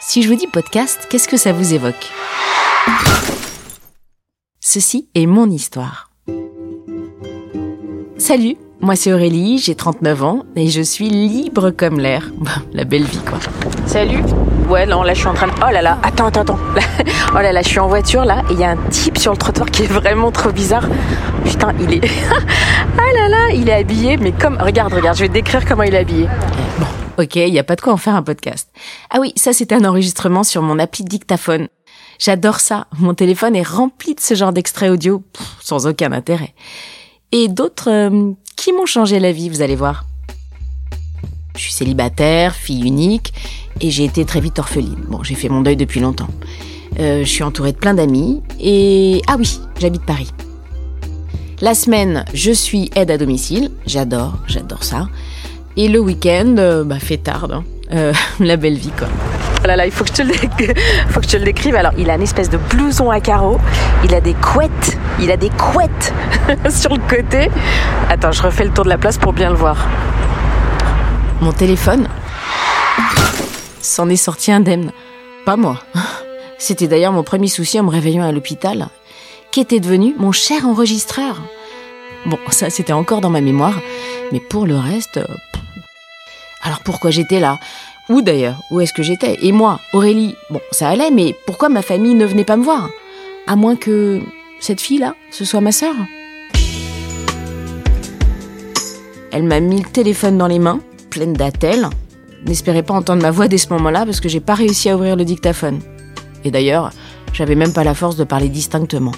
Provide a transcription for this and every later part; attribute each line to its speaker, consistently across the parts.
Speaker 1: Si je vous dis podcast, qu'est-ce que ça vous évoque? Ceci est mon histoire. Salut, moi c'est Aurélie, j'ai 39 ans et je suis libre comme l'air. La belle vie quoi. Salut Ouais, non, là je suis en train de... Oh là là, attends, attends, attends. Oh là là, je suis en voiture là et il y a un type sur le trottoir qui est vraiment trop bizarre. Putain, il est... ah là là, il est habillé, mais comme... Regarde, regarde, je vais te décrire comment il est habillé. Bon, ok, il n'y a pas de quoi en faire un podcast. Ah oui, ça c'était un enregistrement sur mon appli dictaphone. J'adore ça. Mon téléphone est rempli de ce genre d'extraits audio, sans aucun intérêt. Et d'autres euh, qui m'ont changé la vie, vous allez voir. Je suis célibataire, fille unique, et j'ai été très vite orpheline. Bon, j'ai fait mon deuil depuis longtemps. Euh, je suis entourée de plein d'amis, et... Ah oui, j'habite Paris. La semaine, je suis aide à domicile. J'adore, j'adore ça. Et le week-end, euh, bah, fait tard, hein. euh, la belle vie, quoi. Oh là là, il faut que je te le, faut que je te le décrive. Alors, il a une espèce de blouson à carreaux. Il a des couettes. Il a des couettes sur le côté. Attends, je refais le tour de la place pour bien le voir. Mon téléphone s'en est sorti indemne. Pas moi. C'était d'ailleurs mon premier souci en me réveillant à l'hôpital. Qu'était devenu mon cher enregistreur Bon, ça c'était encore dans ma mémoire, mais pour le reste... Alors pourquoi j'étais là? Où d'ailleurs? Où est-ce que j'étais? Et moi, Aurélie, bon, ça allait, mais pourquoi ma famille ne venait pas me voir? À moins que cette fille-là, ce soit ma sœur. Elle m'a mis le téléphone dans les mains, pleine d'attelles. N'espérez pas entendre ma voix dès ce moment-là parce que j'ai pas réussi à ouvrir le dictaphone. Et d'ailleurs, j'avais même pas la force de parler distinctement.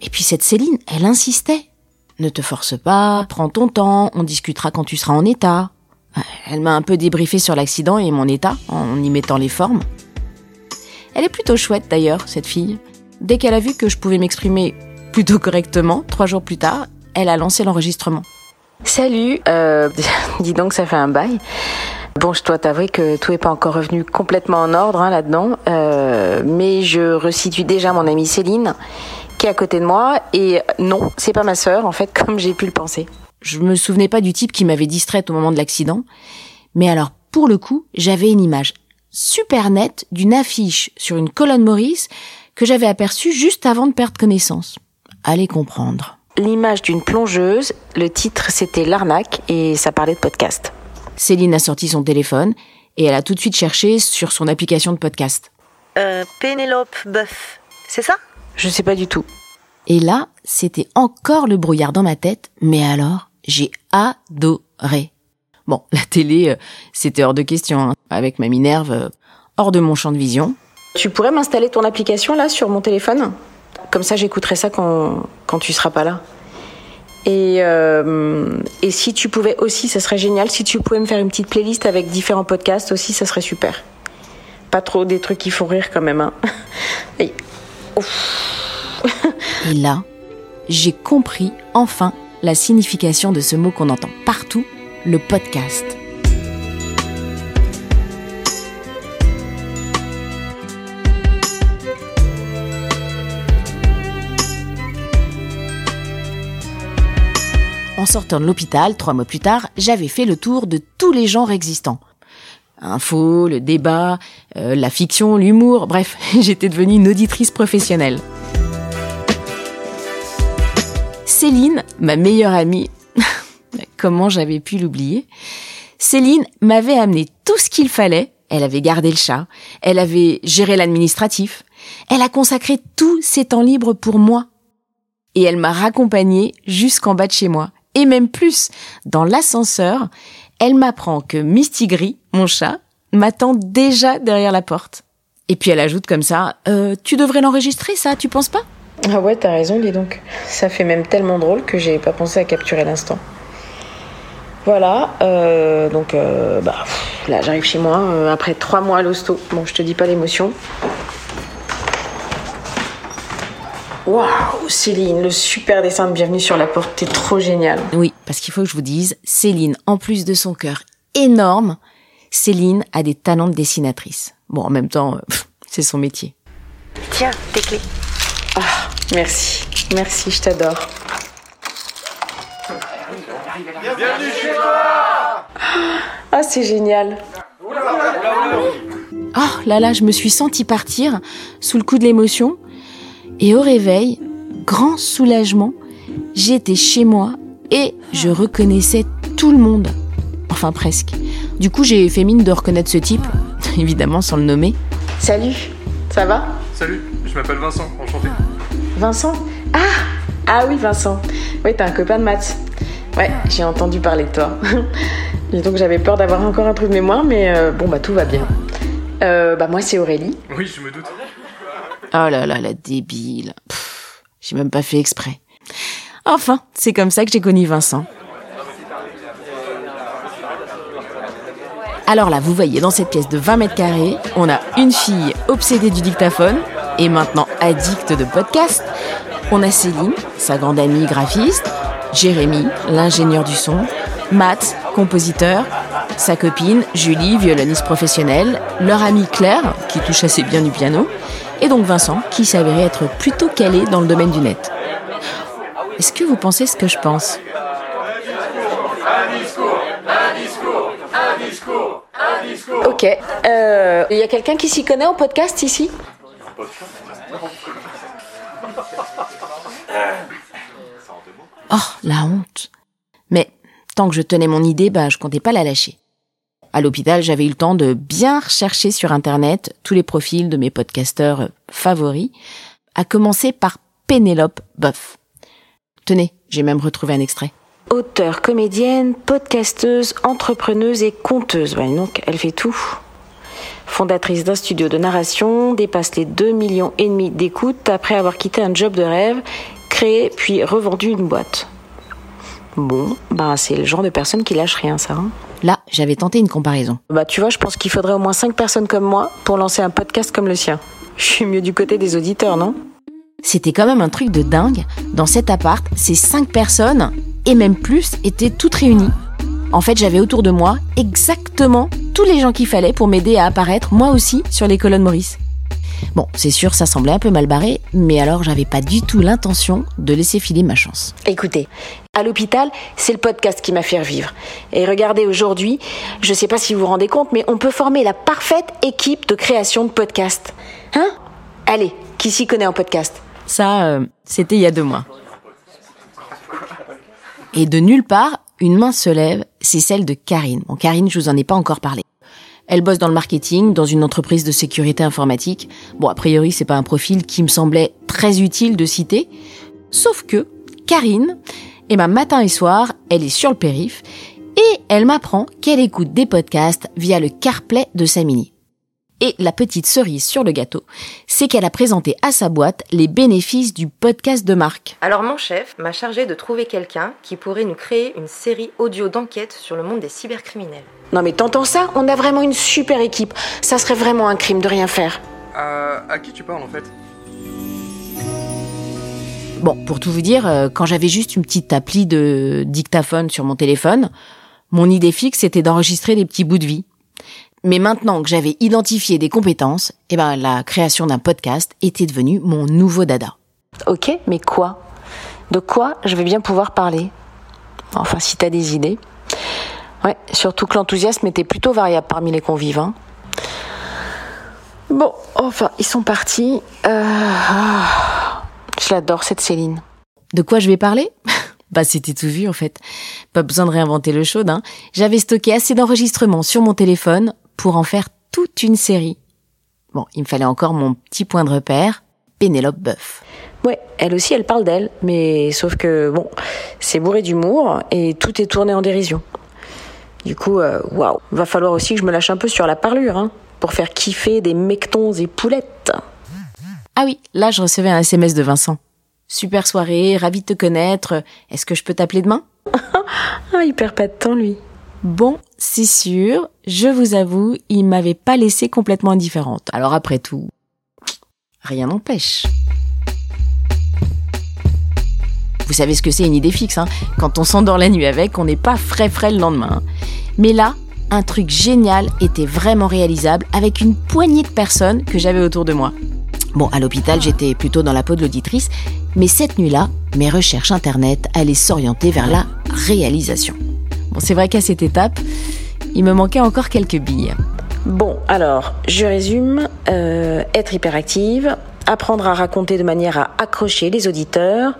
Speaker 1: Et puis cette Céline, elle insistait. Ne te force pas, prends ton temps, on discutera quand tu seras en état. Elle m'a un peu débriefé sur l'accident et mon état, en y mettant les formes. Elle est plutôt chouette d'ailleurs, cette fille. Dès qu'elle a vu que je pouvais m'exprimer plutôt correctement, trois jours plus tard, elle a lancé l'enregistrement. Salut, euh, dis donc ça fait un bail. Bon, je dois t'avouer que tout n'est pas encore revenu complètement en ordre hein, là-dedans, euh, mais je resitue déjà mon amie Céline, qui est à côté de moi, et non, c'est pas ma sœur, en fait, comme j'ai pu le penser. Je me souvenais pas du type qui m'avait distraite au moment de l'accident, mais alors, pour le coup, j'avais une image super nette d'une affiche sur une colonne Maurice que j'avais aperçue juste avant de perdre connaissance. Allez comprendre. L'image d'une plongeuse, le titre c'était L'arnaque, et ça parlait de podcast. Céline a sorti son téléphone et elle a tout de suite cherché sur son application de podcast.
Speaker 2: Euh, Pénélope Boeuf, c'est ça?
Speaker 1: Je sais pas du tout. Et là, c'était encore le brouillard dans ma tête, mais alors, j'ai adoré. Bon, la télé, euh, c'était hors de question, hein. avec ma Minerve, euh, hors de mon champ de vision. Tu pourrais m'installer ton application là sur mon téléphone? Comme ça, j'écouterai ça quand, quand tu seras pas là. Et, euh, et si tu pouvais aussi, ça serait génial. Si tu pouvais me faire une petite playlist avec différents podcasts aussi, ça serait super. Pas trop des trucs qui font rire quand même. Hein. Et, et là, j'ai compris enfin la signification de ce mot qu'on entend partout, le podcast. En sortant de l'hôpital, trois mois plus tard, j'avais fait le tour de tous les genres existants. Info, le débat, euh, la fiction, l'humour, bref, j'étais devenue une auditrice professionnelle. Céline, ma meilleure amie, comment j'avais pu l'oublier? Céline m'avait amené tout ce qu'il fallait. Elle avait gardé le chat, elle avait géré l'administratif, elle a consacré tous ses temps libres pour moi. Et elle m'a raccompagnée jusqu'en bas de chez moi et même plus. Dans l'ascenseur, elle m'apprend que Misty Gris, mon chat, m'attend déjà derrière la porte. Et puis elle ajoute comme ça, euh, tu devrais l'enregistrer ça, tu penses pas?
Speaker 2: Ah ouais, t'as raison, dis donc. Ça fait même tellement drôle que j'ai pas pensé à capturer l'instant. Voilà, euh, donc euh, bah, là j'arrive chez moi euh, après trois mois à l'hosto. Bon, je te dis pas l'émotion. Waouh, Céline, le super dessin de Bienvenue sur la porte, t'es trop génial.
Speaker 1: Oui, parce qu'il faut que je vous dise, Céline, en plus de son cœur énorme, Céline a des talents de dessinatrice. Bon, en même temps, c'est son métier.
Speaker 2: Tiens, tes clés. Ah, merci, merci, je t'adore.
Speaker 3: Bienvenue chez toi
Speaker 2: Ah, c'est génial.
Speaker 1: Oh là là, je me suis sentie partir sous le coup de l'émotion. Et au réveil, grand soulagement, j'étais chez moi et je reconnaissais tout le monde. Enfin presque. Du coup, j'ai fait mine de reconnaître ce type, évidemment sans le nommer.
Speaker 2: Salut, ça va?
Speaker 3: Salut, je m'appelle Vincent, enchanté.
Speaker 2: Vincent? Ah Ah oui, Vincent. Oui, t'es un copain de maths. Ouais, j'ai entendu parler de toi. Et donc j'avais peur d'avoir encore un truc de mémoire, mais euh, bon, bah tout va bien. Euh, bah moi, c'est Aurélie.
Speaker 3: Oui, je me doute.
Speaker 1: Oh là là, la débile. J'ai même pas fait exprès. Enfin, c'est comme ça que j'ai connu Vincent. Alors là, vous voyez, dans cette pièce de 20 mètres carrés, on a une fille obsédée du dictaphone et maintenant addicte de podcast. On a Céline, sa grande amie graphiste, Jérémy, l'ingénieur du son, Matt, compositeur, sa copine Julie, violoniste professionnelle, leur amie Claire, qui touche assez bien du piano, et donc Vincent, qui s'avérait être plutôt calé dans le domaine du net. Est-ce que vous pensez ce que je pense?
Speaker 2: Ok. Euh, Il y a quelqu'un qui s'y connaît en podcast ici?
Speaker 1: Oh, la honte. Mais tant que je tenais mon idée, bah, je comptais pas la lâcher. À l'hôpital, j'avais eu le temps de bien rechercher sur Internet tous les profils de mes podcasteurs favoris, à commencer par Pénélope Boff. Tenez, j'ai même retrouvé un extrait.
Speaker 2: Auteure, comédienne, podcasteuse, entrepreneuse et conteuse. Ouais, donc, elle fait tout. Fondatrice d'un studio de narration, dépasse les 2 millions et demi d'écoutes après avoir quitté un job de rêve, créé puis revendu une boîte. Bon, bah c'est le genre de personne qui lâche rien, ça. hein.
Speaker 1: Là, j'avais tenté une comparaison.
Speaker 2: Bah tu vois, je pense qu'il faudrait au moins 5 personnes comme moi pour lancer un podcast comme le sien. Je suis mieux du côté des auditeurs, non?
Speaker 1: C'était quand même un truc de dingue. Dans cet appart, ces cinq personnes, et même plus, étaient toutes réunies. En fait, j'avais autour de moi exactement tous les gens qu'il fallait pour m'aider à apparaître, moi aussi, sur les colonnes Maurice. Bon, c'est sûr, ça semblait un peu mal barré, mais alors j'avais pas du tout l'intention de laisser filer ma chance.
Speaker 2: Écoutez, à l'hôpital, c'est le podcast qui m'a fait revivre. Et regardez aujourd'hui, je sais pas si vous vous rendez compte, mais on peut former la parfaite équipe de création de podcast. Hein? Allez, qui s'y connaît en podcast?
Speaker 1: Ça, euh, c'était il y a deux mois. Et de nulle part, une main se lève, c'est celle de Karine. Bon, Karine, je vous en ai pas encore parlé. Elle bosse dans le marketing, dans une entreprise de sécurité informatique. Bon, a priori, c'est pas un profil qui me semblait très utile de citer. Sauf que, Karine, eh ben, matin et soir, elle est sur le périph, et elle m'apprend qu'elle écoute des podcasts via le CarPlay de sa mini. Et la petite cerise sur le gâteau, c'est qu'elle a présenté à sa boîte les bénéfices du podcast de marque.
Speaker 4: Alors mon chef m'a chargé de trouver quelqu'un qui pourrait nous créer une série audio d'enquête sur le monde des cybercriminels.
Speaker 2: Non mais t'entends ça? On a vraiment une super équipe. Ça serait vraiment un crime de rien faire.
Speaker 3: Euh, à qui tu parles en fait?
Speaker 1: Bon, pour tout vous dire, euh, quand j'avais juste une petite appli de dictaphone sur mon téléphone, mon idée fixe était d'enregistrer des petits bouts de vie. Mais maintenant que j'avais identifié des compétences, eh ben, la création d'un podcast était devenue mon nouveau dada.
Speaker 2: Ok, mais quoi? De quoi je vais bien pouvoir parler? Enfin, si t'as des idées. Ouais, surtout que l'enthousiasme était plutôt variable parmi les convives. hein. Bon, enfin, ils sont partis. Euh, ah, je l'adore, cette Céline.
Speaker 1: De quoi je vais parler? Bah c'était tout vu en fait. Pas besoin de réinventer le chaud. Hein. J'avais stocké assez d'enregistrements sur mon téléphone pour en faire toute une série. Bon, il me fallait encore mon petit point de repère, Pénélope Boeuf.
Speaker 2: Ouais, elle aussi, elle parle d'elle, mais sauf que, bon, c'est bourré d'humour et tout est tourné en dérision. Du coup, euh, waouh, va falloir aussi que je me lâche un peu sur la parlure, hein, pour faire kiffer des mectons et poulettes.
Speaker 1: Ah oui, là je recevais un SMS de Vincent. Super soirée, ravi de te connaître. Est-ce que je peux t'appeler demain?
Speaker 2: Ah, il perd pas de temps, lui.
Speaker 1: Bon, c'est sûr, je vous avoue, il m'avait pas laissé complètement indifférente. Alors après tout, rien n'empêche. Vous savez ce que c'est une idée fixe, hein Quand on s'endort la nuit avec, on n'est pas frais frais le lendemain. hein. Mais là, un truc génial était vraiment réalisable avec une poignée de personnes que j'avais autour de moi. Bon, à l'hôpital, j'étais plutôt dans la peau de l'auditrice, mais cette nuit-là, mes recherches internet allaient s'orienter vers la réalisation. Bon, c'est vrai qu'à cette étape, il me manquait encore quelques billes.
Speaker 2: Bon, alors, je résume. Euh, être hyperactive, apprendre à raconter de manière à accrocher les auditeurs,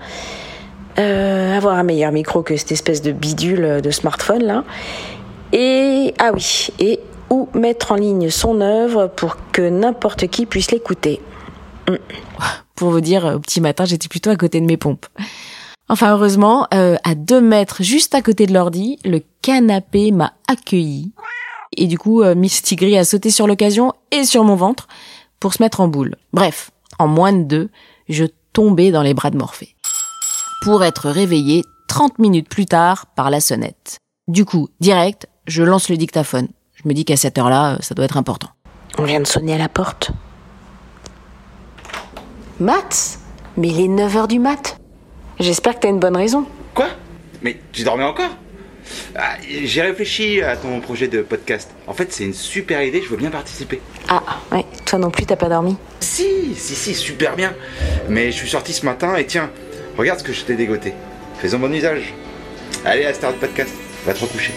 Speaker 2: euh, avoir un meilleur micro que cette espèce de bidule de smartphone là. Et, ah oui, et ou mettre en ligne son œuvre pour que n'importe qui puisse l'écouter.
Speaker 1: Mm. Pour vous dire, au petit matin, j'étais plutôt à côté de mes pompes. Enfin, heureusement, euh, à deux mètres, juste à côté de l'ordi, le canapé m'a accueilli. Et du coup, euh, Miss Tigri a sauté sur l'occasion et sur mon ventre pour se mettre en boule. Bref, en moins de deux, je tombais dans les bras de Morphée. Pour être réveillé 30 minutes plus tard par la sonnette. Du coup, direct, je lance le dictaphone. Je me dis qu'à cette heure-là, euh, ça doit être important.
Speaker 2: On vient de sonner à la porte. Matt Mais il est 9h du mat. J'espère que t'as une bonne raison.
Speaker 5: Quoi? Mais tu dormais encore? Ah, J'ai réfléchi à ton projet de podcast. En fait, c'est une super idée, je veux bien participer.
Speaker 2: Ah, ouais, toi non plus, t'as pas dormi
Speaker 5: Si, si, si, super bien. Mais je suis sorti ce matin et tiens, regarde ce que je t'ai dégoté. Faisons bon usage. Allez, à Star Podcast, va te recoucher.